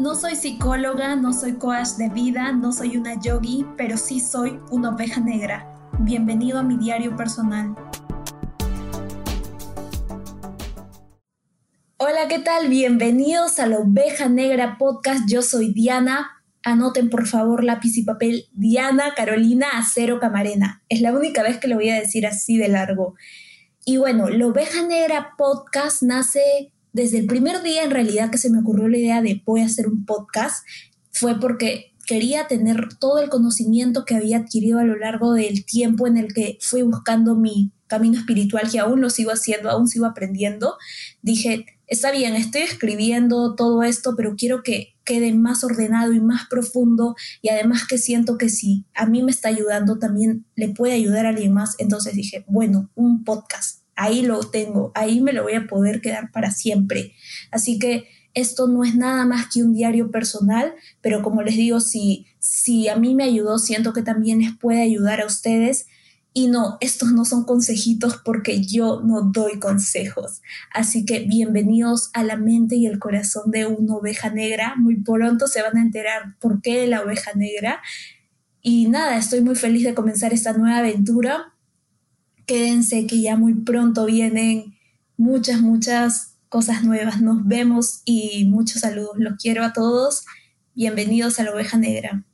No soy psicóloga, no soy coach de vida, no soy una yogi, pero sí soy una oveja negra. Bienvenido a mi diario personal. Hola, ¿qué tal? Bienvenidos a la Oveja Negra Podcast. Yo soy Diana. Anoten por favor lápiz y papel Diana Carolina Acero Camarena. Es la única vez que lo voy a decir así de largo. Y bueno, la Oveja Negra Podcast nace desde el primer día en realidad que se me ocurrió la idea de voy a hacer un podcast, fue porque quería tener todo el conocimiento que había adquirido a lo largo del tiempo en el que fui buscando mi camino espiritual, que aún lo sigo haciendo, aún sigo aprendiendo. Dije, está bien, estoy escribiendo todo esto, pero quiero que quede más ordenado y más profundo y además que siento que si a mí me está ayudando, también le puede ayudar a alguien más. Entonces dije, bueno, un podcast ahí lo tengo, ahí me lo voy a poder quedar para siempre. Así que esto no es nada más que un diario personal, pero como les digo, si, si a mí me ayudó, siento que también les puede ayudar a ustedes. Y no, estos no son consejitos porque yo no doy consejos. Así que bienvenidos a la mente y el corazón de una oveja negra. Muy pronto se van a enterar por qué la oveja negra. Y nada, estoy muy feliz de comenzar esta nueva aventura quédense que ya muy pronto vienen muchas, muchas cosas nuevas. Nos vemos y muchos saludos. Los quiero a todos. Bienvenidos a la oveja negra.